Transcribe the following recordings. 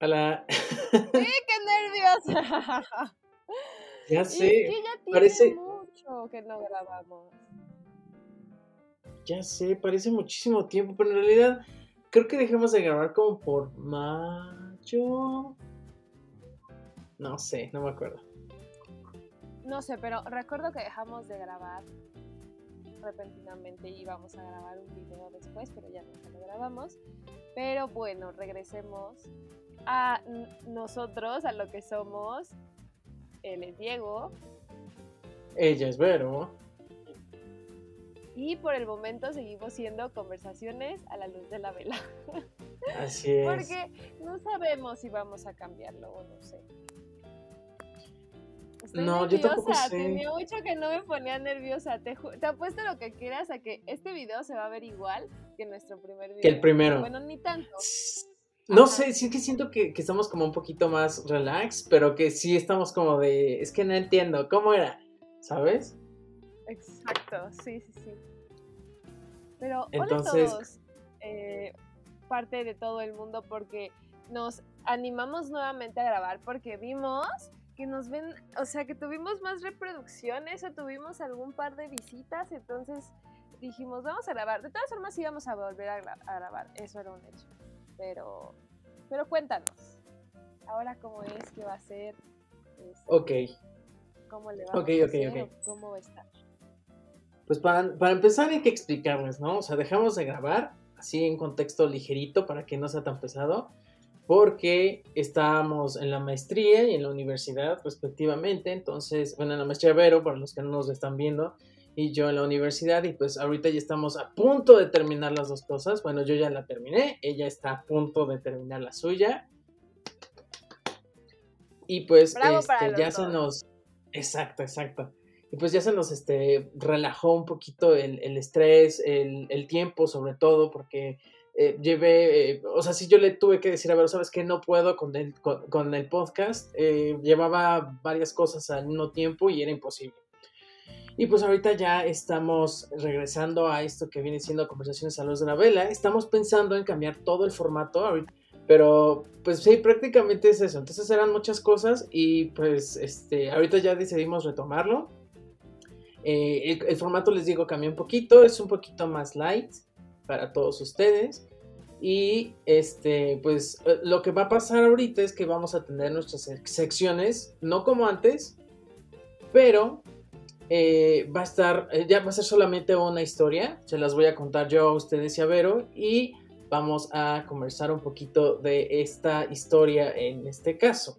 Hola. ¡Sí, qué nerviosa! Ya Es sé, que ya tiene parece, mucho que no grabamos. ya sé, parece muchísimo tiempo, pero en realidad creo que dejamos de grabar como por mayo. No sé, no me acuerdo. No sé, pero recuerdo que dejamos de grabar repentinamente y íbamos a grabar un video después, pero ya nunca lo grabamos. Pero bueno, regresemos a nosotros, a lo que somos. Él es Diego. Ella es Vero. Y por el momento seguimos siendo conversaciones a la luz de la vela. Así es. Porque no sabemos si vamos a cambiarlo o no sé. Estoy No, yo tampoco nerviosa, sé. Tenía mucho que no me ponía nerviosa. Te, te apuesto lo que quieras a que este video se va a ver igual que nuestro primer video. Que el primero. Bueno, ni tanto. No Ajá. sé, sí que siento que, que estamos como un poquito más relax, pero que sí estamos como de, es que no entiendo, ¿cómo era? ¿Sabes? Exacto, sí, sí, sí. Pero Entonces- hola a todos, eh, parte de todo el mundo, porque nos animamos nuevamente a grabar porque vimos que nos ven, o sea, que tuvimos más reproducciones o tuvimos algún par de visitas, entonces dijimos, vamos a grabar. De todas formas íbamos a volver a, gra- a grabar, eso era un hecho. Pero, pero cuéntanos, ahora cómo es, qué va a ser, Este, Ok, cómo le vamos Ok, a ok, hacer, ok. o cómo va a estar. pues para, para empezar hay que explicarles, ¿no? O sea, dejamos de grabar así en contexto ligerito para que no sea tan pesado, porque estábamos en la maestría y en la universidad respectivamente, entonces, bueno, en la maestría Vero, para los que no nos están viendo, y yo en la universidad, y pues ahorita ya estamos a punto de terminar las dos cosas, bueno, yo ya la terminé, ella está a punto de terminar la suya, y pues este, ya se nos... Exacto, exacto. Y pues ya se nos este, relajó un poquito el, el estrés, el, el tiempo sobre todo, porque eh, llevé, eh, o sea, si yo le tuve que decir, a ver, ¿sabes qué? No puedo con el, con, con el podcast, eh, llevaba varias cosas al mismo tiempo y era imposible. Y pues ahorita ya estamos regresando a esto que viene siendo Conversaciones a luz de la vela. Estamos pensando en cambiar todo el formato ahorita, pero pues sí, prácticamente es eso. Entonces eran muchas cosas y pues este, ahorita ya decidimos retomarlo. Eh, el, formato, les digo, cambió un poquito, es un poquito más light para todos ustedes. Y este, pues eh, lo que va a pasar ahorita es que vamos a tener nuestras sec- secciones, no como antes, pero eh, va a estar, eh, ya va a ser solamente una historia. Se las voy a contar yo a ustedes y a Vero. Y vamos a conversar un poquito de esta historia en este caso.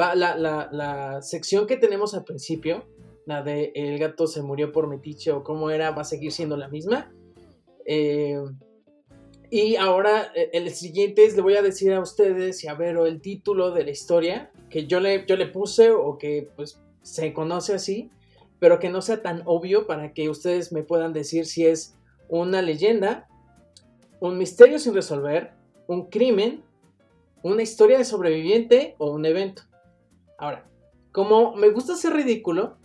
Va, la, la, la sección que tenemos al principio, la de El gato se murió por metiche o cómo era, va a seguir siendo la misma. Eh, y ahora el siguiente es, le voy a decir a ustedes y a Vero el título de la historia que yo le, yo le puse o que pues se conoce así, pero que no sea tan obvio para que ustedes me puedan decir si es una leyenda, un misterio sin resolver, un crimen, una historia de sobreviviente o un evento. Ahora, como me gusta ser ridículo,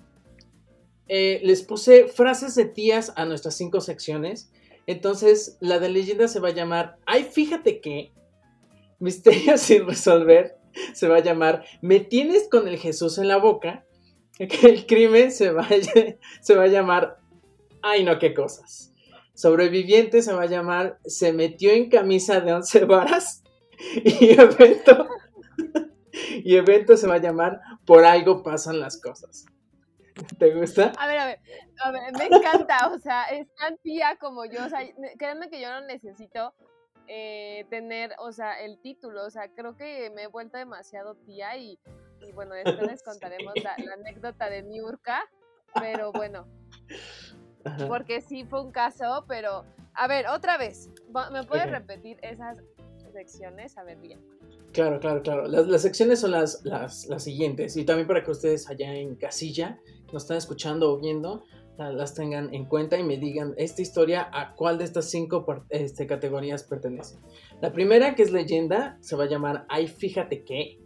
eh, les puse frases de tías a nuestras cinco secciones. Entonces, la de leyenda se va a llamar, ay, fíjate que, misterio sin resolver, se va a llamar, me tienes con el Jesús en la boca. Que el crimen se va, a, se va a llamar, ay, no, qué cosas. Sobreviviente se va a llamar, se metió en camisa de once varas. Y evento, y evento se va a llamar, por algo pasan las cosas. ¿Te gusta? A ver, a ver, a ver, me encanta, o sea, es tan tía como yo, o sea, créanme que yo no necesito eh, tener, o sea, el título, o sea, creo que me he vuelto demasiado tía y, y bueno, después les contaremos la, la anécdota de Niurka, pero bueno, Ajá. porque sí fue un caso, pero, a ver, otra vez, ¿me puedes repetir esas secciones? A ver, bien. Claro, claro, claro. Las, las secciones son las, las, las siguientes. Y también para que ustedes allá en casilla nos están escuchando o viendo, la- las tengan en cuenta y me digan esta historia a cuál de estas cinco este, categorías pertenece. La primera, que es leyenda, se va a llamar Ay, fíjate que.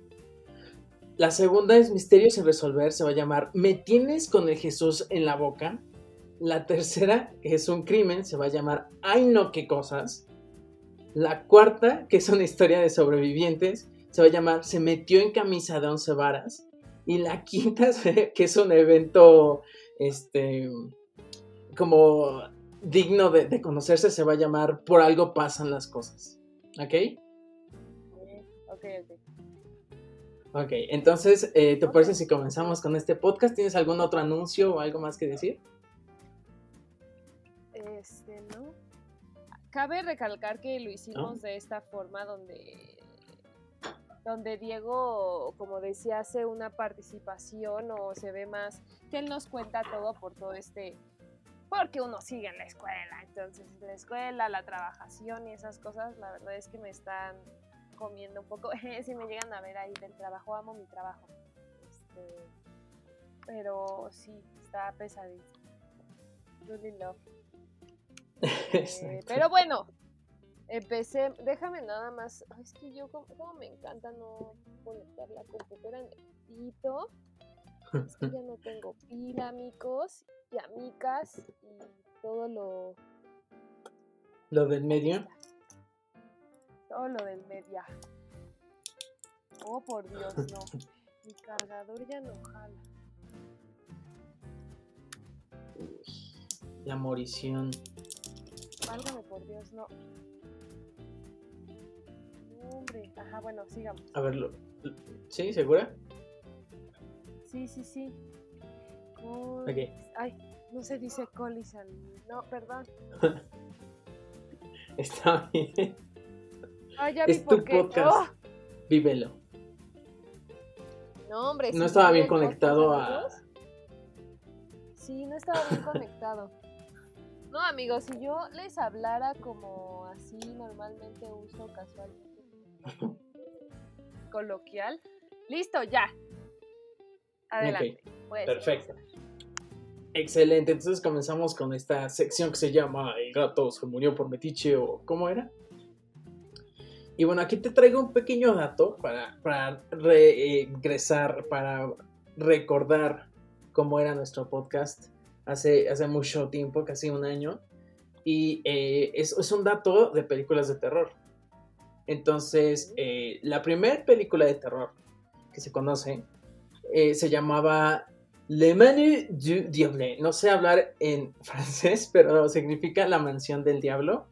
La segunda es misterio sin resolver, se va a llamar Me tienes con el Jesús en la boca. La tercera, que es un crimen, se va a llamar Ay, no, qué cosas. La cuarta, que es una historia de sobrevivientes, se va a llamar Se metió en camisa de once varas. Y la quinta, que es un evento, este, como digno de, conocerse, se va a llamar Por algo pasan las cosas. ¿Ok? Ok, ok. Ok, entonces, eh, ¿te parece si comenzamos con este podcast? ¿Tienes algún otro anuncio o algo más que decir? Este, no. Cabe recalcar que lo hicimos de esta forma donde donde Diego, como decía, hace una participación o se ve más que él nos cuenta todo por todo este porque uno sigue en la escuela, entonces la escuela, la trabajación y esas cosas, la verdad es que me están comiendo un poco. si me llegan a ver ahí del trabajo, amo mi trabajo. Este, pero sí, está pesadito. Really love. Eh, pero bueno, empecé. Déjame nada más. es que yo, como, me encanta no conectar la computadora en el Es que ya no tengo pila, amigos y amigas y todo lo. ¿Lo del medio? Lo media. Oh, por Dios, no. Mi cargador ya no jala. la morición. Válgame por Dios, no. Hombre, ajá, bueno, sigamos. A verlo. ¿Sí? ¿Segura? Sí, sí, sí. Ok. Ay, no se dice colisal. No, perdón. Está bien. Ah, ya vi es tu podcast. ¡Oh! Vívelo. No, hombre. No estaba bien conectado a. Sí, no estaba bien conectado. No, amigos, si yo les hablara como así normalmente uso casual coloquial, listo, ya. Adelante. Perfecto. Excelente, entonces comenzamos con esta sección que se llama El gato se murió por metiche o ¿cómo era? Y bueno, aquí te traigo un pequeño dato para, para regresar, para recordar cómo era nuestro podcast hace, hace mucho tiempo, casi un año. Y eh, es, es, un dato de películas de terror. Entonces, eh, la primera película de terror que se conoce eh, se llamaba Le Manu du Diable. No sé hablar en francés, pero significa la mansión del diablo.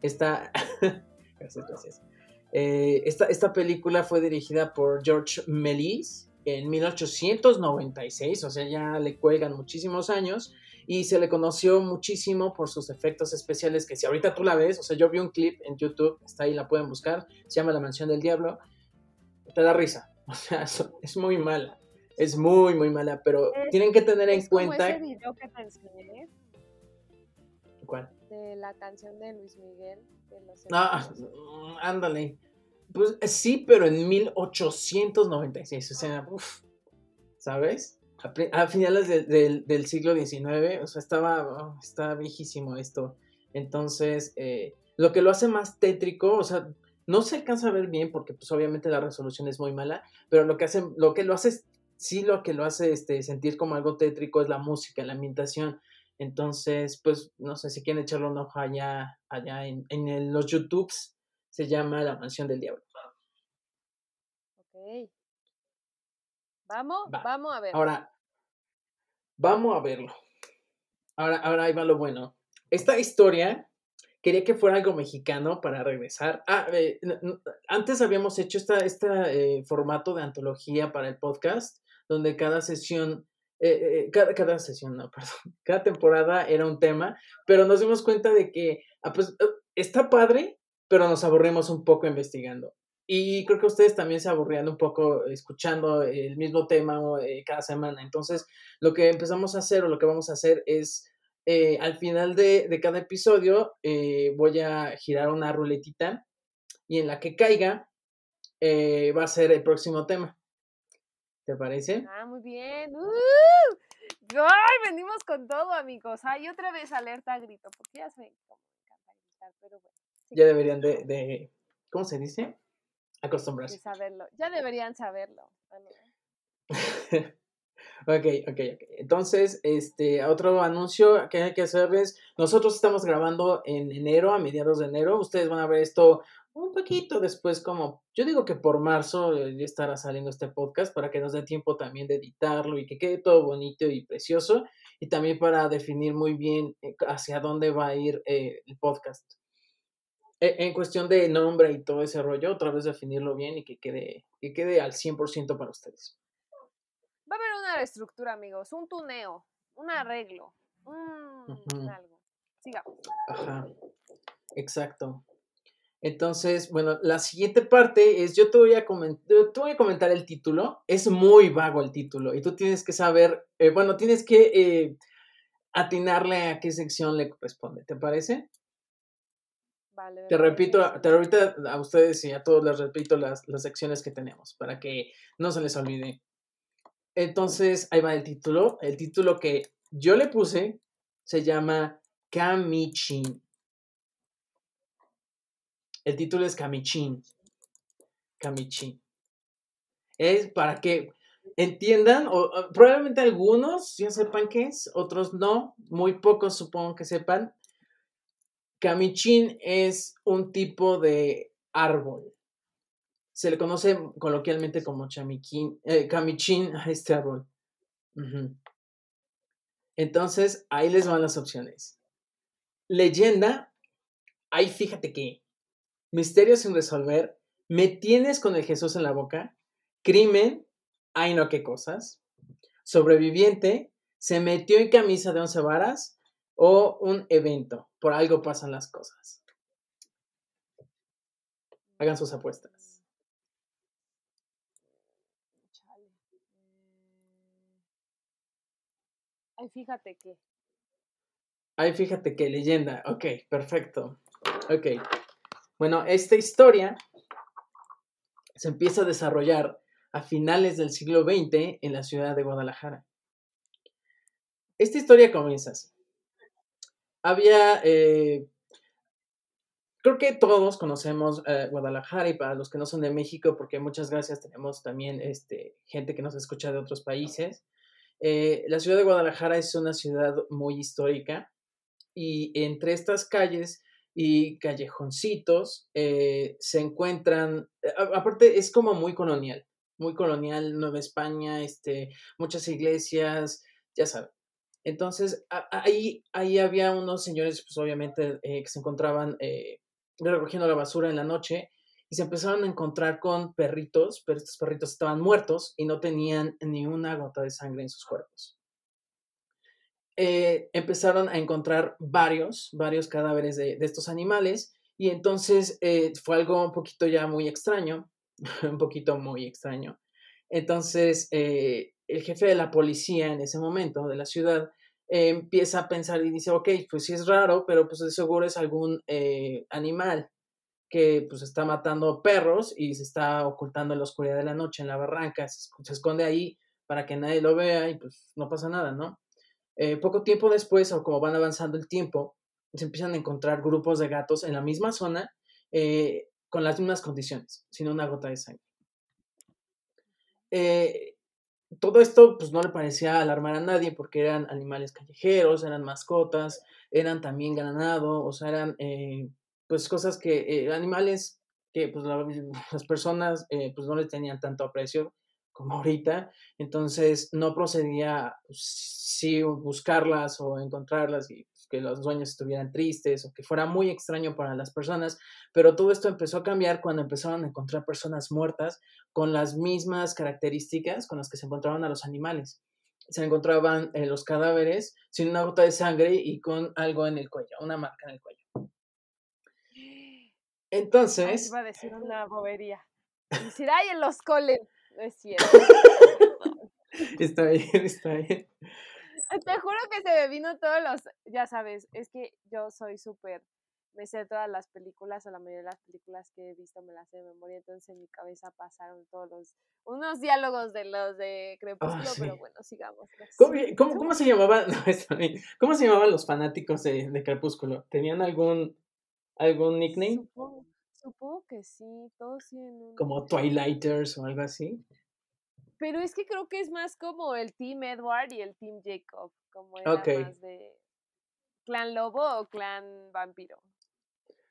Esta... gracias, gracias. Eh, esta, película fue dirigida por George Méliès en 1896, o sea, ya le cuelgan muchísimos años y se le conoció muchísimo por sus efectos especiales que si ahorita tú la ves, o sea, yo vi un clip en YouTube, está ahí, la pueden buscar, se llama La Mansión del Diablo, te da risa, o sea, es muy mala, es muy, muy mala, pero tienen que tener en cuenta... Ese video que te enseñé. ¿Cuál? De la canción de Luis Miguel. Ah, mm, ándale. Pues sí, pero en 1896, o sea, ¿sabes? A, finales del siglo XIX, o sea, estaba, oh, estaba viejísimo esto. Entonces, eh, lo que lo hace más tétrico, o sea, no se alcanza a ver bien porque pues obviamente la resolución es muy mala, pero lo que hace, lo que lo hace, sí lo que lo hace este, sentir como algo tétrico es la música, la ambientación. Entonces, pues, no sé si quieren echarle un ojo allá, allá en, en los YouTubes, se llama La Mansión del Diablo. Ok. Vamos, vamos a ver. Ahora, vamos a verlo. Ahora, ahora ahí va lo bueno. Esta historia quería que fuera algo mexicano para regresar. Ah, eh, antes habíamos hecho este este formato de antología para el podcast, donde cada sesión eh, eh, cada, cada, sesión, no, perdón, cada temporada era un tema, pero nos dimos cuenta de que ah, pues, eh, está padre, pero nos aburrimos un poco investigando. Y creo que ustedes también se aburrían un poco escuchando el mismo tema cada semana. Entonces, lo que empezamos a hacer o lo que vamos a hacer es, al final de, de cada episodio, voy a girar una ruletita y en la que caiga va a ser el próximo tema. ¿Te parece? Ah, muy bien. ¡Uh! ¡Ay! Venimos con todo, amigos. Ay, otra vez alerta grito, porque ya me encanta gritar, pero bueno. Ya deberían de, de, ¿cómo se dice? Acostumbrarse. De saberlo. Ya deberían saberlo. ok, ok, ok. Entonces, este, otro anuncio que hay que hacerles. Nosotros estamos grabando en enero, a mediados de enero. Ustedes van a ver esto un poquito después, como yo digo que por marzo eh, ya estará saliendo este podcast para que nos dé tiempo también de editarlo y que quede todo bonito y precioso y también para definir muy bien eh, hacia dónde va a ir eh, el podcast. E, en cuestión de nombre y todo ese rollo, otra vez definirlo bien y que quede, que quede al 100% para ustedes. Va a haber una estructura, amigos, un tuneo, un arreglo, un algo. Sigamos. Ajá, exacto. Entonces, bueno, la siguiente parte es, yo te voy a, te voy a comentar el título, es muy vago el título y tú tienes que saber, eh, bueno, tienes que eh, atinarle a qué sección le corresponde, ¿te parece? Vale. Te repito, te ahorita a ustedes y a todos les repito las, las secciones que tenemos para que no se les olvide. Entonces, ahí va el título. El título que yo le puse se llama Kamichin. El título es Kamichin. Kamichin. Es para que entiendan, o, probablemente algunos ya sepan qué es, otros no, muy pocos supongo que sepan. Kamichin es un tipo de árbol. Se le conoce coloquialmente como chamiquín, eh, a este árbol. Entonces, ahí les van las opciones. Leyenda, ahí fíjate que Misterio sin resolver. Me tienes con el Jesús en la boca. Crimen. Ay, no, qué cosas. Sobreviviente. Se metió en camisa de once varas. O un evento. Por algo pasan las cosas. Hagan sus apuestas. Ay, fíjate que. Ay, fíjate que leyenda. Ok, perfecto. Ok. Bueno, esta historia se empieza a desarrollar a finales del siglo XX en la ciudad de Guadalajara. Esta historia comienza así. Había, eh, creo que todos conocemos eh, Guadalajara y para los que no son de México, porque muchas gracias, tenemos también este, gente que nos escucha de otros países. Eh, la ciudad de Guadalajara es una ciudad muy histórica y entre estas calles y callejoncitos eh, se encuentran, eh, aparte es como muy colonial, muy colonial, Nueva España, este, muchas iglesias, ya saben. Entonces, ahí, ahí había unos señores, pues obviamente, que se encontraban recogiendo la basura en la noche y se empezaron a encontrar con perritos, pero estos perritos estaban muertos y no tenían ni una gota de sangre en sus cuerpos. Eh, empezaron a encontrar varios, varios cadáveres de, estos animales y entonces eh, fue algo un poquito ya muy extraño, un poquito muy extraño. Entonces eh, el jefe de la policía en ese momento de la ciudad empieza a pensar y dice, ok, pues sí es raro, pero pues de seguro es algún animal que pues está matando perros y se está ocultando en la oscuridad de la noche en la barranca, se, esconde ahí para que nadie lo vea y pues no pasa nada, ¿no? Eh, poco tiempo después, o como van avanzando el tiempo, se empiezan a encontrar grupos de gatos en la misma zona eh, con las mismas condiciones, sin una gota de sangre. Eh, todo esto pues no le parecía alarmar a nadie porque eran animales callejeros, eran mascotas, eran también ganado, o sea, eran pues cosas que, animales que pues las personas pues no les tenían tanto aprecio como ahorita, entonces no procedía pues, sí buscarlas o encontrarlas y pues, que los dueños estuvieran tristes o que fuera muy extraño para las personas, pero todo esto empezó a cambiar cuando empezaron a encontrar personas muertas con las mismas características con las que se encontraban a los animales. Se encontraban eh, los cadáveres sin una gota de sangre y con algo en el cuello, una marca en el cuello. Entonces... iba a decir una bobería. Decir, ay, en los coles. No es cierto. está bien, está bien. Te juro que se me vino todos los, ya sabes, es que yo soy súper, me sé todas las películas o la mayoría de las películas que he visto me las sé de memoria, entonces en mi cabeza pasaron todos los, unos diálogos de los de ah, Crepúsculo, pero bueno, sigamos. ¿Cómo, cómo, se llamaban, cómo se llamaban los fanáticos de, de Crepúsculo? ¿Tenían algún, algún nickname? Supongo que sí, todos tienen un... Como Twilighters o algo así. Pero es que creo que es más como el Team Edward y el Team Jacob, como era más de clan lobo o clan vampiro.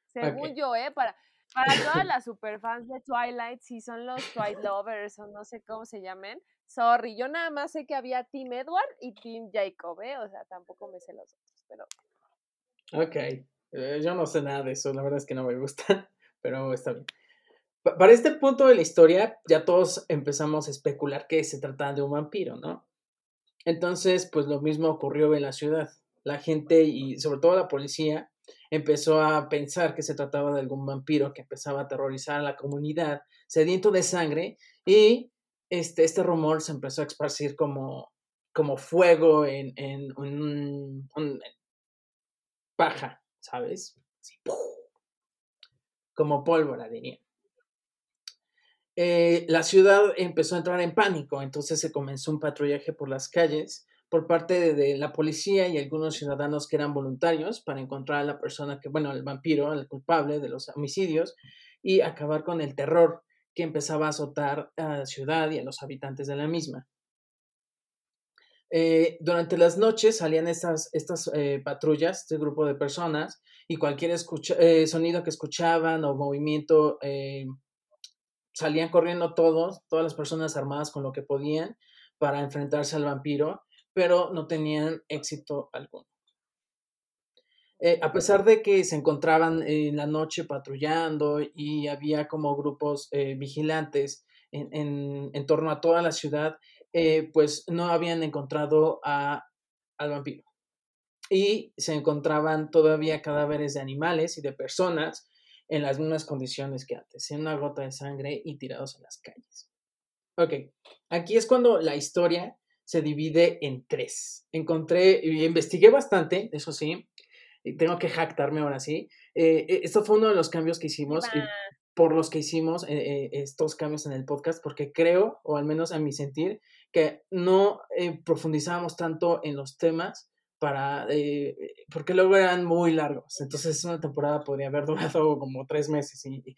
Según yo, ¿eh? Para... Para todas las superfans de Twilight, si son los Twilight Lovers o no sé cómo se llamen, sorry, yo nada más sé que había Team Edward y Team Jacob, ¿eh? O sea, tampoco me sé los otros, pero... Ok, eh, yo no sé nada de eso, la verdad es que no me gusta, pero está bien. Para este punto de la historia, ya todos empezamos a especular que se trataba de un vampiro, ¿no? Entonces, pues lo mismo ocurrió en la ciudad. La gente y sobre todo la policía empezó a pensar que se trataba de algún vampiro que empezaba a aterrorizar a la comunidad, sediento de sangre, y este, este rumor se empezó a esparcir como, como fuego en, en, un, paja, ¿sabes? como pólvora, diría. Eh, la ciudad empezó a entrar en pánico, entonces se comenzó un patrullaje por las calles por parte de, la policía y algunos ciudadanos que eran voluntarios para encontrar a la persona que, bueno, el vampiro, el culpable de los homicidios y acabar con el terror que empezaba a azotar a la ciudad y a los habitantes de la misma. Eh, durante las noches salían estas, eh, patrullas, este grupo de personas, y cualquier eh, sonido que escuchaban o movimiento, salían corriendo todos, todas las personas armadas con lo que podían para enfrentarse al vampiro pero no tenían éxito alguno. A pesar de que se encontraban en la noche patrullando y había como grupos vigilantes en, torno a toda la ciudad, eh, pues no habían encontrado a, al vampiro. Y se encontraban todavía cadáveres de animales y de personas en las mismas condiciones que antes, en una gota de sangre y tirados en las calles. Ok, aquí es cuando la historia se divide en tres. Encontré y investigué bastante, eso sí, y tengo que jactarme ahora sí. Eh, e, esto fue uno de los cambios que hicimos y por los que hicimos eh, eh, estos cambios en el podcast, porque creo, o al menos a mi sentir, que no profundizábamos tanto en los temas para, porque luego eran muy largos. Entonces una temporada podría haber durado como tres meses y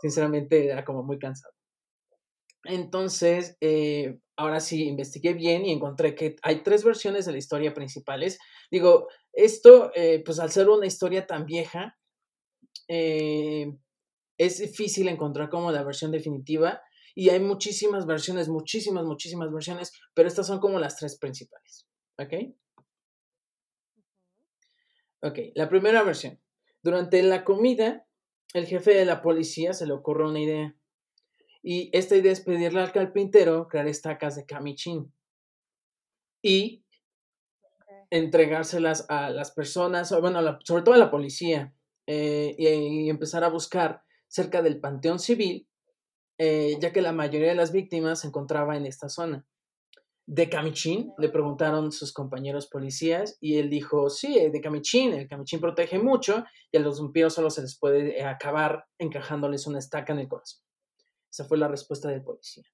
sinceramente era como muy cansado. Entonces, eh, ahora sí, investigué bien y encontré que hay tres versiones de la historia principales. Digo, esto, eh, pues al ser una historia tan vieja, eh, es difícil encontrar como la versión definitiva y hay muchísimas versiones, muchísimas, muchísimas versiones, pero estas son como las tres principales. ¿Ok? Ok, la primera versión. Durante la comida, el jefe de la policía se le ocurre una idea y esta idea es pedirle al carpintero crear estacas de camichín y entregárselas a las personas, bueno, sobre todo a la policía, eh, y, empezar a buscar cerca del Panteón Civil, eh, ya que la mayoría de las víctimas se encontraba en esta zona. ¿De camichín? Le preguntaron sus compañeros policías y él dijo, sí, de camichín, el camichín protege mucho y a los vampiros solo se les puede acabar encajándoles una estaca en el corazón. Esa fue la respuesta del policía.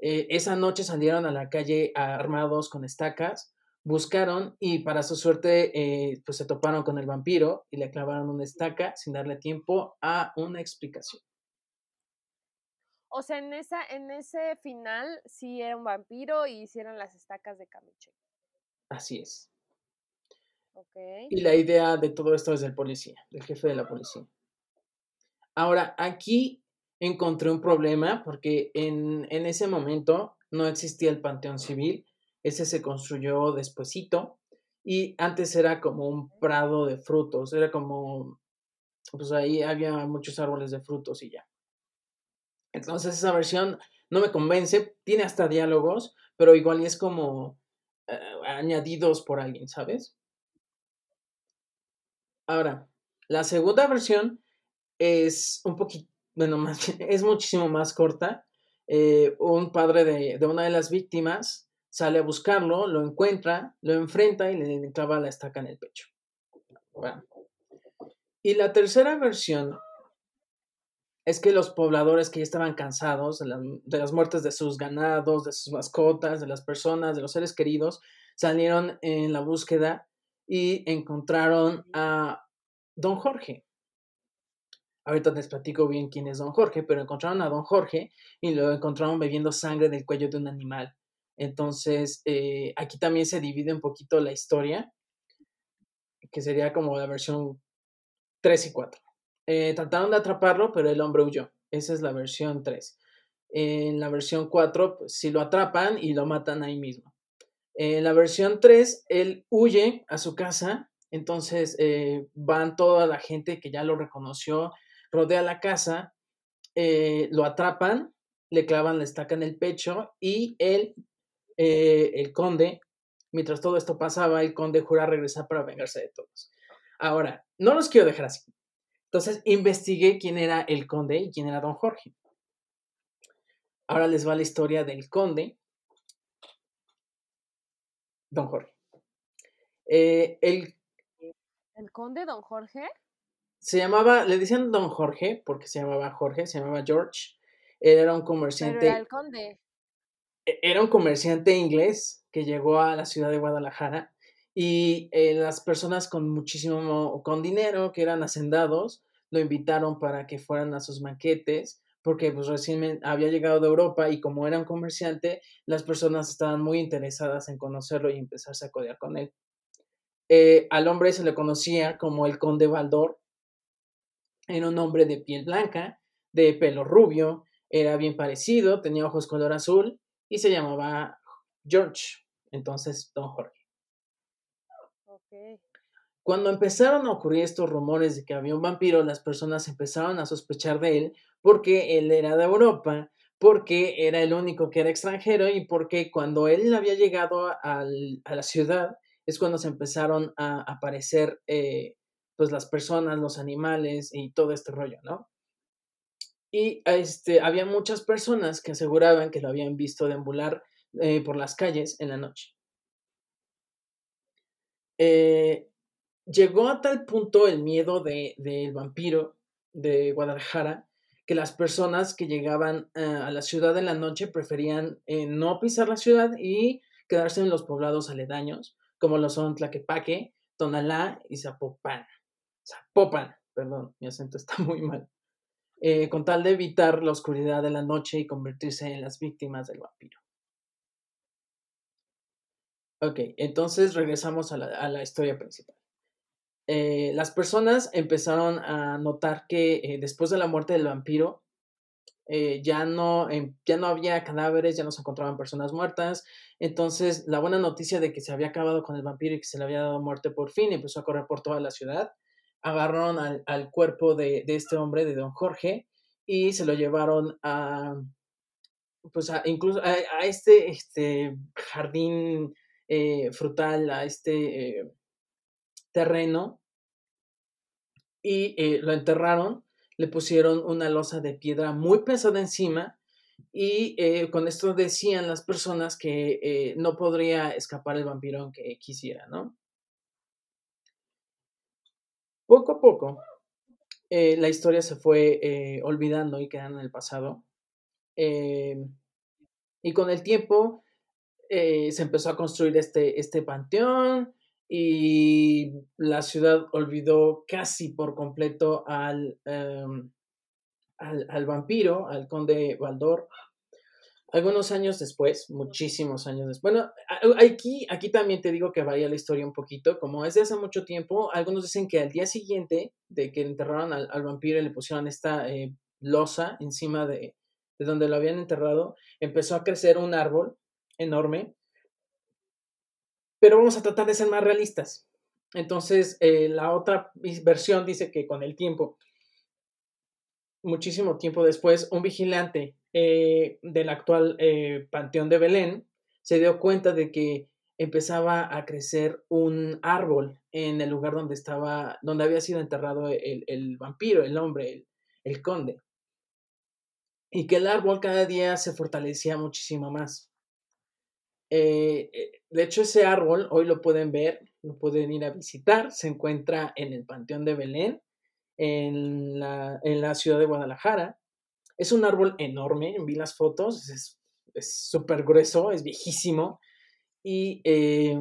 Eh, esa noche salieron a la calle armados con estacas, buscaron y para su suerte eh, pues se toparon con el vampiro y le clavaron una estaca sin darle tiempo a una explicación. O sea, en, esa, en ese final sí era un vampiro y hicieron las estacas de Camiche. Así es. Okay. Y la idea de todo esto es del policía, del jefe de la policía. Ahora, aquí encontré un problema porque en, ese momento no existía el Panteón Civil, ese se construyó despuesito y antes era como un prado de frutos, era como, pues ahí había muchos árboles de frutos y ya. Entonces esa versión no me convence, tiene hasta diálogos, pero igual y es como eh, añadidos por alguien, ¿sabes? Ahora, la segunda versión es un poquito bueno, más es muchísimo más corta. Eh, un padre de, una de las víctimas sale a buscarlo, lo encuentra, lo enfrenta y le clava la estaca en el pecho. Y la tercera versión es que los pobladores que ya estaban cansados de, las muertes de sus ganados, de sus mascotas, de las personas, de los seres queridos, salieron en la búsqueda y encontraron a don Jorge, Ahorita les platico bien quién es don Jorge, pero encontraron a don Jorge y lo encontraron bebiendo sangre del cuello de un animal. Entonces, eh, aquí también se divide un poquito la historia, que sería como la versión 3 y 4. Eh, trataron de atraparlo, pero el hombre huyó. Esa es la versión 3. En la versión 4, pues sí lo atrapan y lo matan ahí mismo. En la versión 3, él huye a su casa, entonces eh, van toda la gente que ya lo reconoció, rodea la casa, eh, lo atrapan, le clavan la estaca en el pecho y él, el conde, mientras todo esto pasaba, el conde jura regresar para vengarse de todos. Ahora, no los quiero dejar así. Entonces investigué quién era el conde y quién era don Jorge. Ahora les va la historia del conde, don Jorge. Eh, el, ¿El conde don Jorge? Se llamaba, le decían don Jorge porque se llamaba Jorge, se llamaba George. Él era un comerciante. Pero era el conde. E, era un comerciante inglés que llegó a la ciudad de Guadalajara y eh, las personas con muchísimo, con dinero, que eran hacendados, lo invitaron para que fueran a sus banquetes porque pues recién había llegado de Europa y como era un comerciante, las personas estaban muy interesadas en conocerlo y empezarse a codear con él. Eh, al hombre se le conocía como el conde Baldor, era un hombre de piel blanca, de pelo rubio, era bien parecido, tenía ojos color azul y se llamaba George, entonces Don Jorge. Cuando empezaron a ocurrir estos rumores de que había un vampiro, las personas empezaron a sospechar de él porque él era de Europa, porque era el único que era extranjero y porque cuando él había llegado a la ciudad es cuando se empezaron a aparecer eh, pues las personas, los animales y todo este rollo, ¿no? Y este, había muchas personas que aseguraban que lo habían visto deambular eh, por las calles en la noche. Eh, llegó a tal punto el miedo del de, vampiro de Guadalajara que las personas que llegaban eh, a la ciudad en la noche preferían eh, no pisar la ciudad y quedarse en los poblados aledaños, como lo son Tlaquepaque, Tonalá y Zapopan. Zapopan, perdón, mi acento está muy mal. Eh, con tal de evitar la oscuridad de la noche y convertirse en las víctimas del vampiro. Ok, entonces regresamos a la historia principal. Eh, las personas empezaron a notar que eh, después de la muerte del vampiro, eh, ya, no, em, ya no había cadáveres, ya no se encontraban personas muertas. Entonces, la buena noticia de que se había acabado con el vampiro y que se le había dado muerte por fin empezó a correr por toda la ciudad. Agarraron al, cuerpo de, este hombre, de don Jorge, y se lo llevaron a, pues a, incluso a, este, este jardín frutal, a este terreno y eh, lo enterraron, le pusieron una losa de piedra muy pesada encima y eh, con esto decían las personas que eh, no podría escapar el vampiro aunque quisiera, ¿no? Poco a poco, la historia se fue olvidando y quedando en el pasado. y con el tiempo se empezó a construir este, este panteón, y la ciudad olvidó casi por completo al, em, al, vampiro, al conde Baldor. Algunos años después, muchísimos años después. Bueno, aquí, aquí también te digo que varía la historia un poquito. Como es de hace mucho tiempo, algunos dicen que al día siguiente de que enterraron al, vampiro y le pusieron esta eh, losa encima de, de donde lo habían enterrado, empezó a crecer un árbol enorme pero vamos a tratar de ser más realistas. Entonces, eh, la otra versión dice que con el tiempo, muchísimo tiempo después, un vigilante eh, del actual eh, Panteón de Belén se dio cuenta de que empezaba a crecer un árbol en el lugar donde estaba, donde había sido enterrado el, vampiro, el hombre, el, el conde. Y que el árbol cada día se fortalecía muchísimo más. Eh, eh, de hecho, ese árbol hoy lo pueden ver, lo pueden ir a visitar. Se encuentra en el Panteón de Belén, en la, en la ciudad de Guadalajara. Es un árbol enorme, vi las fotos, es súper grueso, es viejísimo. Y eh,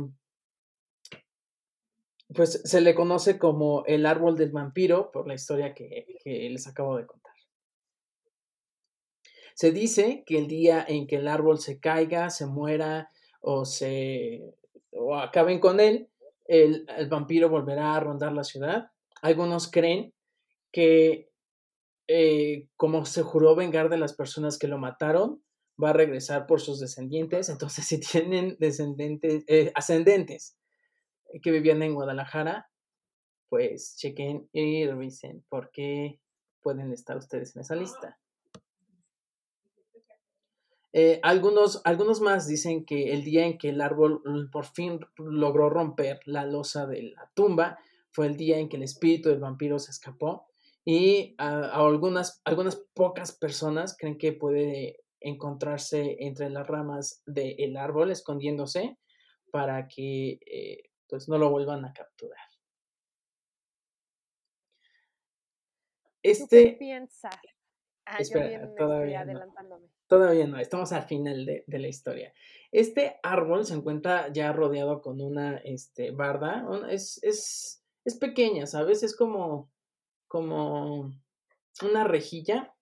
pues se le conoce como el árbol del vampiro por la historia que, que les acabo de contar. Se dice que el día en que el árbol se caiga, se muera, o se o acaben con él, el, vampiro volverá a rondar la ciudad. Algunos creen que eh, como se juró vengar de las personas que lo mataron, va a regresar por sus descendientes. Entonces, si tienen descendientes, eh, ascendentes que vivían en Guadalajara, pues chequen y revisen por qué pueden estar ustedes en esa lista. Eh, algunos, algunos más dicen que el día en que el árbol por fin logró romper la losa de la tumba fue el día en que el espíritu del vampiro se escapó y algunas, algunas pocas personas creen que puede encontrarse entre las ramas del árbol escondiéndose para que eh, pues no lo vuelvan a capturar. Este, ¿Qué piensas? Ah, todavía, no. Todavía no, estamos al final de, la historia. Este árbol se encuentra ya rodeado con una este, barda, es, es, es pequeña, ¿sabes? Es como, como una rejilla,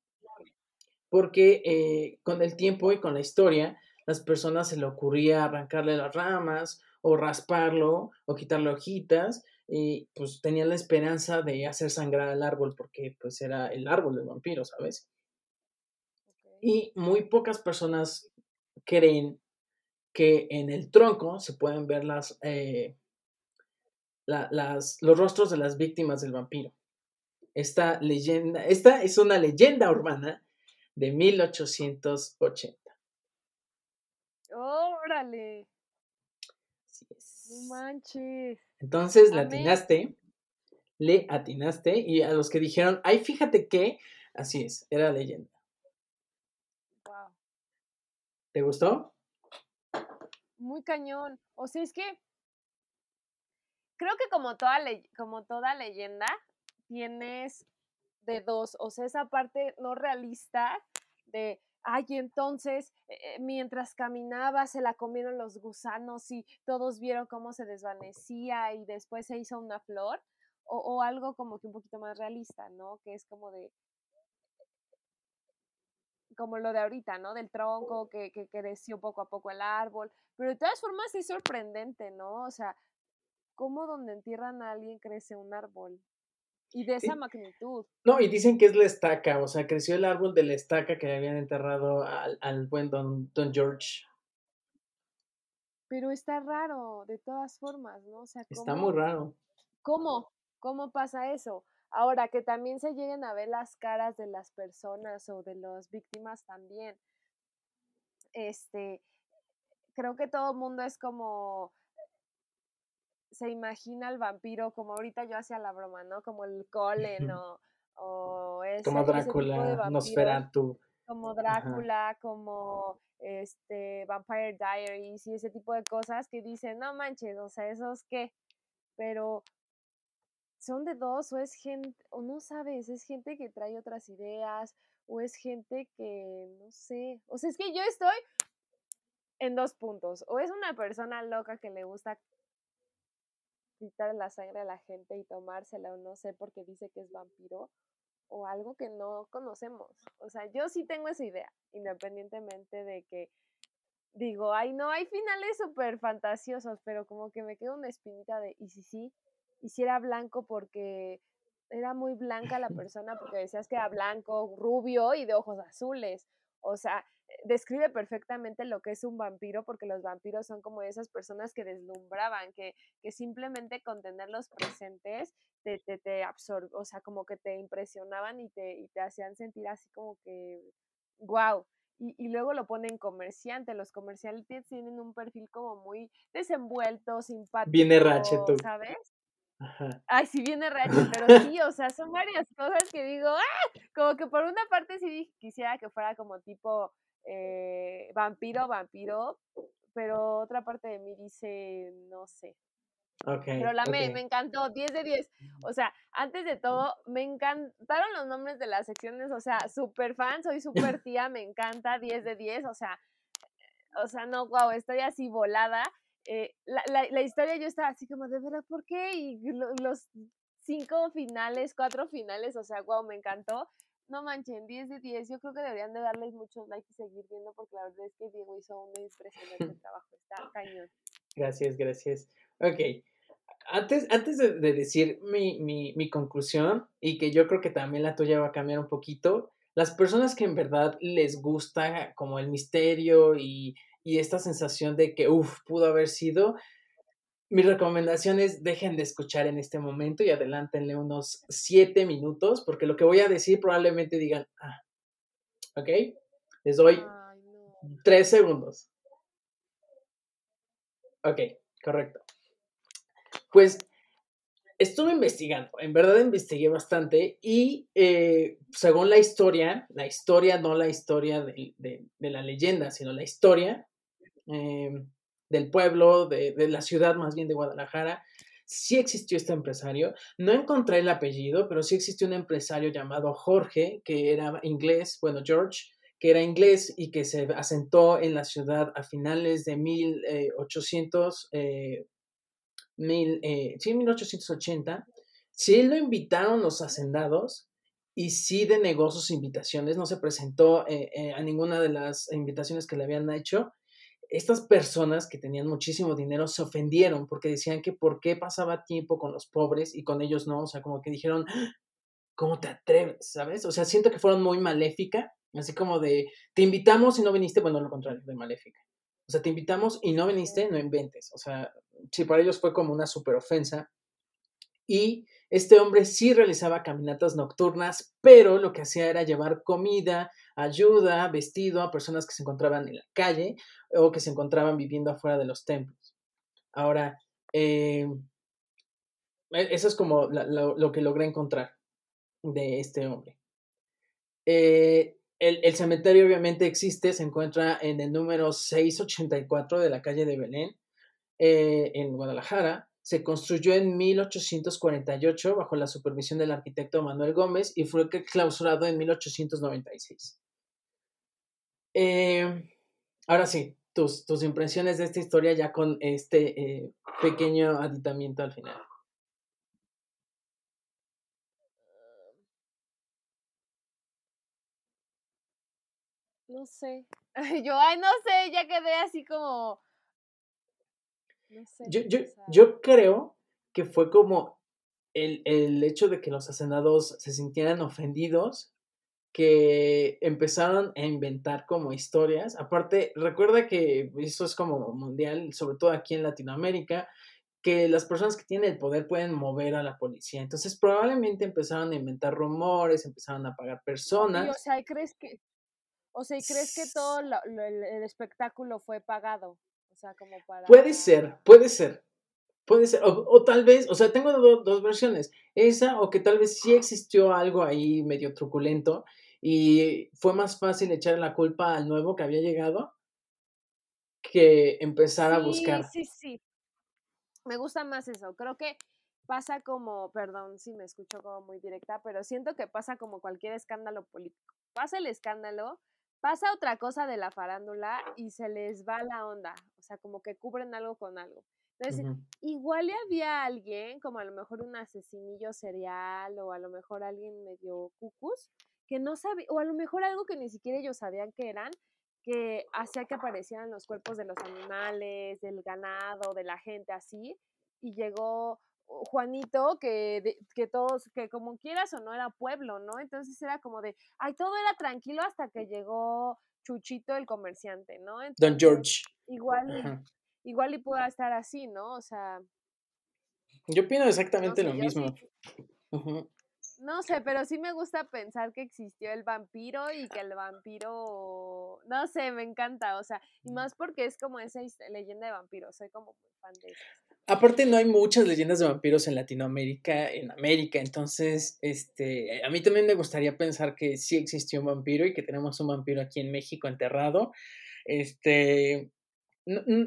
porque eh, con el tiempo y con la historia, las personas se le ocurría arrancarle las ramas o rasparlo o quitarle hojitas y pues tenían la esperanza de hacer sangrar al árbol porque pues era el árbol del vampiro, ¿sabes? Y muy pocas personas creen que en el tronco se pueden ver las, eh, las, los rostros de las víctimas del vampiro. Esta leyenda, esta es una leyenda urbana de 1880. ¡Órale! Así es. No manches. Entonces le atinaste, le atinaste, y a los que dijeron, ay, fíjate que, así es, era leyenda. ¿Te gustó? Muy cañón. O sea, es que creo que como toda, como toda leyenda, tienes de dos, o sea, esa parte no realista de, ay, entonces, eh, eh, mientras caminaba se la comieron los gusanos y todos vieron cómo se desvanecía y después se hizo una flor, o algo como que un poquito más realista, ¿no? Que es como de, como lo de ahorita, ¿no? Del tronco que, que, creció poco a poco el árbol. Pero de todas formas es sorprendente, ¿no? O sea, cómo donde entierran a alguien crece un árbol. Y de esa magnitud. No, y dicen que es la estaca, o sea, creció el árbol de la estaca que le habían enterrado al, al buen don, don George. Pero está raro, de todas formas, ¿no? O sea, está muy raro. ¿Cómo? ¿Cómo pasa eso? Ahora, que también se lleguen a ver las caras de las personas o de las víctimas también. Este, creo que todo el mundo es como, se imagina al vampiro, como ahorita yo hacía la broma, ¿no? Como el Colen o, o ese, Como Drácula, Nosferatu. Como Drácula, como este Vampire Diaries y ese tipo de cosas que dicen, no manches, o sea, esos qué. Pero son de dos o es gente, o no sabes, es gente que trae otras ideas o es gente que, no sé, o sea, es que yo estoy en dos puntos, o es una persona loca que le gusta quitar la sangre a la gente y tomársela o no sé porque dice que es vampiro o algo que no conocemos. O sea, yo sí tengo esa idea, independientemente de que digo, ay, no, hay finales súper fantasiosos, pero como que me queda una espinita de, ¿y si sí? Hiciera blanco porque era muy blanca la persona porque decías que era blanco, rubio y de ojos azules. O sea, describe perfectamente lo que es un vampiro porque los vampiros son como esas personas que deslumbraban, que, que simplemente con tenerlos presentes te, te, te o sea, como que te impresionaban y te, y te hacían sentir así como que, wow. Y, y, luego lo ponen comerciante. Los comerciantes tienen un perfil como muy desenvuelto, simpático. Viene tú. ¿Sabes? Ay, sí viene racho, pero sí, o sea, son varias cosas que digo, ¡ah! Como que por una parte sí quisiera que fuera como tipo eh, vampiro, vampiro, pero otra parte de mí dice, no sé. Okay, pero la me, me encantó, 10 de 10. O sea, antes de todo, me encantaron los nombres de las secciones, o sea, súper fan, soy súper tía, me encanta, 10 de 10, o sea, o sea, no, wow, estoy así volada. Eh, la, la, historia yo estaba así como, de verdad, ¿por qué? Y los cinco finales, cuatro finales, o sea, wow, me encantó. No manchen, 10 de 10. Yo creo que deberían de darles muchos likes y seguir viendo porque la verdad es que Diego hizo un impresionante trabajo. Está cañón. Gracias, gracias. Ok. Antes, antes de, decir mi, mi, mi, conclusión, y que yo creo que también la tuya va a cambiar un poquito, las personas que en verdad les gusta como el misterio y, y esta sensación de que, uff, pudo haber sido, mi recomendación es dejen de escuchar en este momento y adelántenle unos siete minutos, porque lo que voy a decir probablemente digan, ah, ¿ok? Les doy tres segundos. Ok, correcto. Pues estuve investigando, en verdad investigué bastante y eh, según la historia, la historia, no la historia de, la leyenda, sino la historia eh, del pueblo, de, de, la ciudad más bien de Guadalajara, sí existió este empresario. No encontré el apellido, pero sí existió un empresario llamado Jorge, que era inglés, bueno, George, que era inglés y que se asentó en la ciudad a finales de 1800, eh, mil, eh, sí, 1880. Sí lo invitaron los hacendados y sí denegó sus invitaciones, no se presentó eh, eh, a ninguna de las invitaciones que le habían hecho. Estas personas que tenían muchísimo dinero se ofendieron porque decían que por qué pasaba tiempo con los pobres y con ellos no, o sea, como que dijeron. ¿cómo te atreves? ¿Sabes? O sea, siento que fueron muy maléfica, así como de, te invitamos y no viniste, bueno, lo contrario, de maléfica. O sea, te invitamos y no viniste, no inventes. O sea, sí, para ellos fue como una super ofensa. Y este hombre sí realizaba caminatas nocturnas, pero lo que hacía era llevar comida, ayuda, vestido a personas que se encontraban en la calle o que se encontraban viviendo afuera de los templos. Ahora, eh, e, eso es como lo, que logré encontrar de este hombre. Eh, el, el, cementerio obviamente existe, se encuentra en el número 684 de la calle de Belén. Eh, en Guadalajara. Se construyó en 1848 bajo la supervisión del arquitecto Manuel Gómez y fue clausurado en 1896. Eh, ahora sí, tus, tus, impresiones de esta historia ya con este eh, pequeño aditamiento al final. No sé. Yo, ay, no sé, ya quedé así como yo, yo, yo creo que fue como el, el, hecho de que los hacendados se sintieran ofendidos, que empezaron a inventar como historias. Aparte, recuerda que eso es como mundial, sobre todo aquí en Latinoamérica, que las personas que tienen el poder pueden mover a la policía. Entonces, probablemente empezaron a inventar rumores, empezaron a pagar personas. o sea, ¿crees que, o sea, ¿crees que todo el espectáculo fue pagado? Puede ser, puede ser. Puede ser, o, tal vez, o sea, tengo dos versiones. Esa o que tal vez sí existió algo ahí medio truculento y fue más fácil echar la culpa al nuevo que había llegado que empezar a buscar. Sí, sí. Me gusta más eso. Creo que pasa como, perdón si me escucho como muy directa, pero siento que pasa como cualquier escándalo político. Pasa el escándalo, pasa otra cosa de la farándula y se les va la onda, o sea, como que cubren algo con algo. Entonces, igual había alguien, como a lo mejor un asesinillo serial o a lo mejor alguien medio cucus, que no sabía, o a lo mejor algo que ni siquiera ellos sabían que eran, que hacía que aparecieran los cuerpos de los animales, del ganado, de la gente así, y llegó Juanito, que, que todos, que como quieras o no era pueblo, ¿no? Entonces era como de, ay, todo era tranquilo hasta que llegó Chuchito el comerciante, ¿no? Don George. Igual, igual y pueda estar así, ¿no? O sea. Yo opino exactamente lo mismo. No sé, pero sí me gusta pensar que existió el vampiro y que el vampiro, no sé, me encanta, o sea, y más porque es como esa leyenda de vampiro, soy como muy fan de eso. Aparte no hay muchas leyendas de vampiros en Latinoamérica, en América, entonces, este, a mí también me gustaría pensar que sí existió un vampiro y que tenemos un vampiro aquí en México enterrado. Este,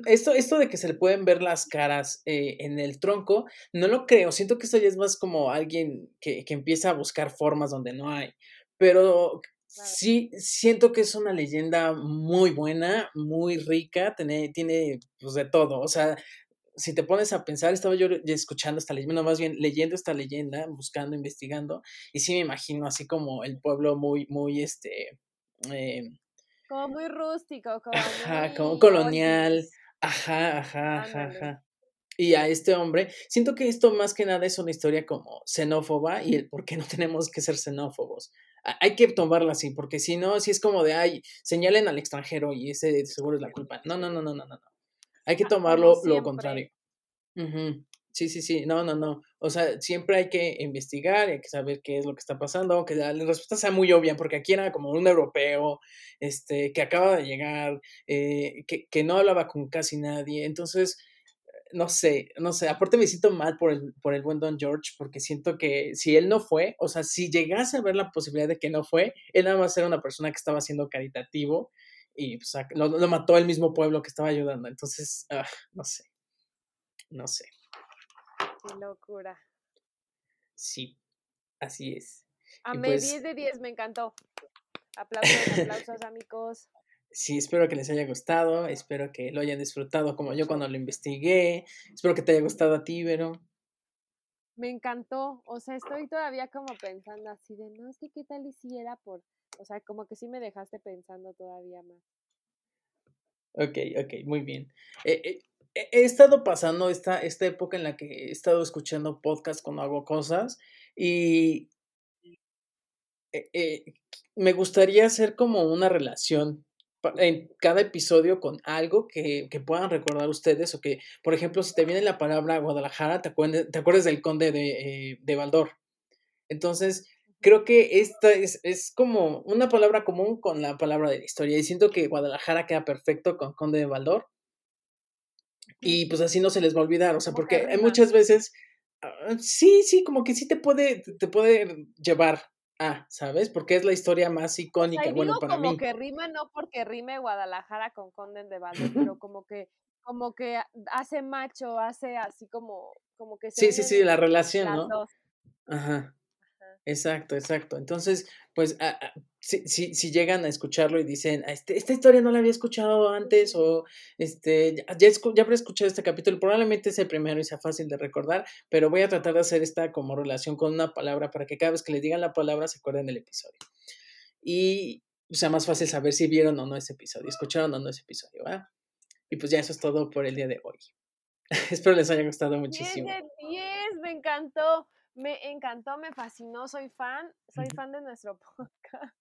esto, esto de que se le pueden ver las caras eh, en el tronco, no lo creo. Siento que eso ya es más como alguien que, que empieza a buscar formas donde no hay. Pero sí, siento que es una leyenda muy buena, muy rica, tiene, tiene pues de todo. O sea, si te pones a pensar, estaba yo escuchando esta leyenda, más bien leyendo esta leyenda, buscando, investigando, y sí me imagino así como el pueblo muy, muy, este... Eh, como muy rústico, como Ajá, como colonial. Ajá, ajá, ajá, ajá. y a este hombre. Siento que esto más que nada es una historia como xenófoba y el por qué no tenemos que ser xenófobos. Hay que tomarla así, porque si no, si es como de, ay, señalen al extranjero y ese seguro es la culpa. No, no, no, no, no, no. Hay que tomarlo lo contrario. Sí, sí, sí, no, no, no. O sea, siempre hay que investigar y hay que saber qué es lo que está pasando, aunque la, respuesta sea muy obvia, porque aquí era como un europeo, este, que acaba de llegar, eh, que, que no hablaba con casi nadie. Entonces, no sé, no sé, aparte me siento mal por el, por el buen Don George, porque siento que si él no fue, o sea, si llegase a ver la posibilidad de que no fue, él nada más era una persona que estaba siendo caritativo y pues, lo, mató el mismo pueblo que estaba ayudando. Entonces, ah, no sé, no sé. Qué locura. Sí, así es. A mí 10 pues de 10, me encantó. Aplausos, aplausos, amigos sí, espero que les haya gustado, espero que lo hayan disfrutado como yo cuando lo investigué, espero que te haya gustado a ti, Vero. Me encantó, o sea, estoy todavía como pensando así de, no, es que qué tal hiciera por, o sea, como que sí me dejaste pensando todavía más. Ok, ok, muy bien. Eh, eh, he estado pasando esta, esta época en la que he estado escuchando podcast cuando hago cosas y eh, me gustaría hacer como una relación en cada episodio con algo que, puedan recordar ustedes o que, por ejemplo, si te viene la palabra Guadalajara, te, acuerdes, acuerdas del conde de, de Baldor. Entonces, creo que esta es, es, como una palabra común con la palabra de la historia y siento que Guadalajara queda perfecto con conde de Baldor. Y pues así no se les va a olvidar, o sea, porque hay muchas veces, ah, sí, sí, como que sí te puede, te puede llevar Ah, ¿sabes? Porque es la historia más icónica, bueno, para como que rima no porque rime Guadalajara con Conden de Valle, pero como que como que hace macho, hace así como como que Sí, sí, sí, la relación, ¿no? Ajá. Exacto, exacto. Entonces, pues, si, si, si, llegan a escucharlo y dicen, ah, este, esta historia no la había escuchado antes, o este, ya, ya habré escuchado este capítulo, probablemente es el primero y sea fácil de recordar, pero voy a tratar de hacer esta como relación con una palabra para que cada vez que le digan la palabra se acuerden del episodio. Y sea más fácil saber si vieron o no ese episodio, escucharon o no ese episodio, ¿va? Y pues ya eso es todo por el día de hoy. Espero les haya gustado muchísimo. 10 10, me encantó. Me encantó, me fascinó, soy fan, soy fan de nuestro podcast.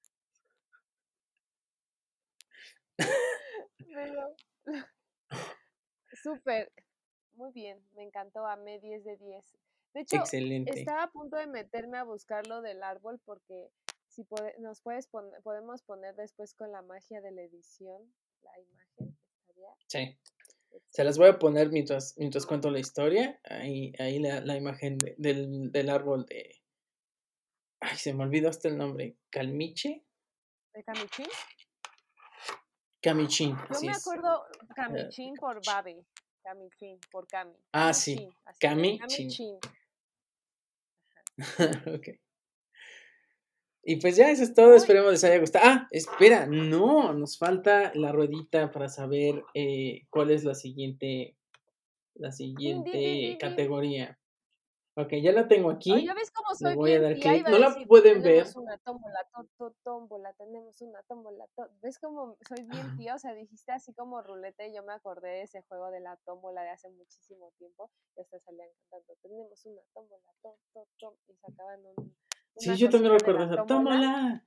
Súper, muy bien, me encantó, amé 10 de 10. De hecho, estaba a punto de meterme a buscar lo del árbol porque si nos puedes podemos poner después con la magia de la edición la imagen. ¿estaría? Sí. Se las voy a poner mientras, mientras cuento la historia. Ahí, ahí la, la imagen del, del, árbol de. Ay, se me olvidó hasta el nombre. ¿Calmiche? ¿De Camichín? Camichín. Yo me acuerdo Camichín por Babi. Camichín, por Cami. Ah, sí. Camichín. ok. Y pues ya eso es todo, esperemos les haya gustado. Ah, espera, no, nos falta la ruedita para saber eh, cuál es la siguiente, la siguiente categoría. Ok, ya la tengo aquí. ya ves cómo soy voy a dar No la pueden ver. Tenemos una tómbola, tómbola, tenemos una tómbola. ¿Ves cómo soy bien tía? O sea, dijiste así como rulete y yo me acordé de ese juego de la tómbola de hace muchísimo tiempo y hasta salían cantando, tenemos una tómbola, tom, tom, tom, y sacaban un Sí, yo también recuerdo esa. Tómala.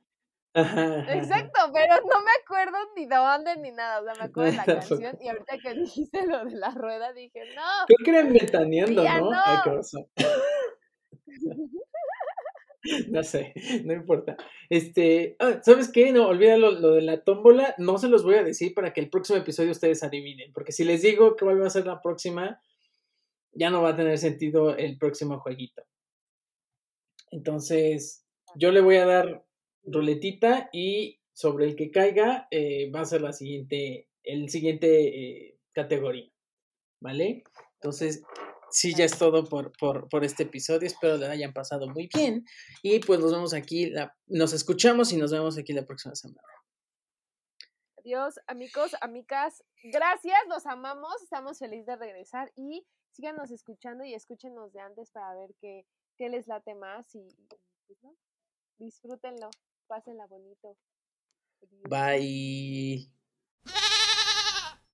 Exacto, pero no me acuerdo ni de dónde ni nada, o sea, me acuerdo de la canción y ahorita que dijiste lo de la rueda dije, no. Creo que era ventaneando, ¿no? no. Ay, no sé, no importa. Este, ah, ¿sabes qué? No, olvídalo lo de la tómbola, no se los voy a decir para que el próximo episodio ustedes adivinen, porque si les digo que va a ser la próxima, ya no va a tener sentido el próximo jueguito. Entonces, yo le voy a dar ruletita y sobre el que caiga eh, va a ser la siguiente, el siguiente eh, categoría, ¿vale? Entonces, sí, ya es todo por, por, por, este episodio. Espero le hayan pasado muy bien. Y pues nos vemos aquí, la, nos escuchamos y nos vemos aquí la próxima semana. Adiós, amigos, amigas. Gracias, los amamos. Estamos felices de regresar y síganos escuchando y escúchenos de antes para ver qué que les late más y, pues, disfrútenlo, pásenla bonito. Bye.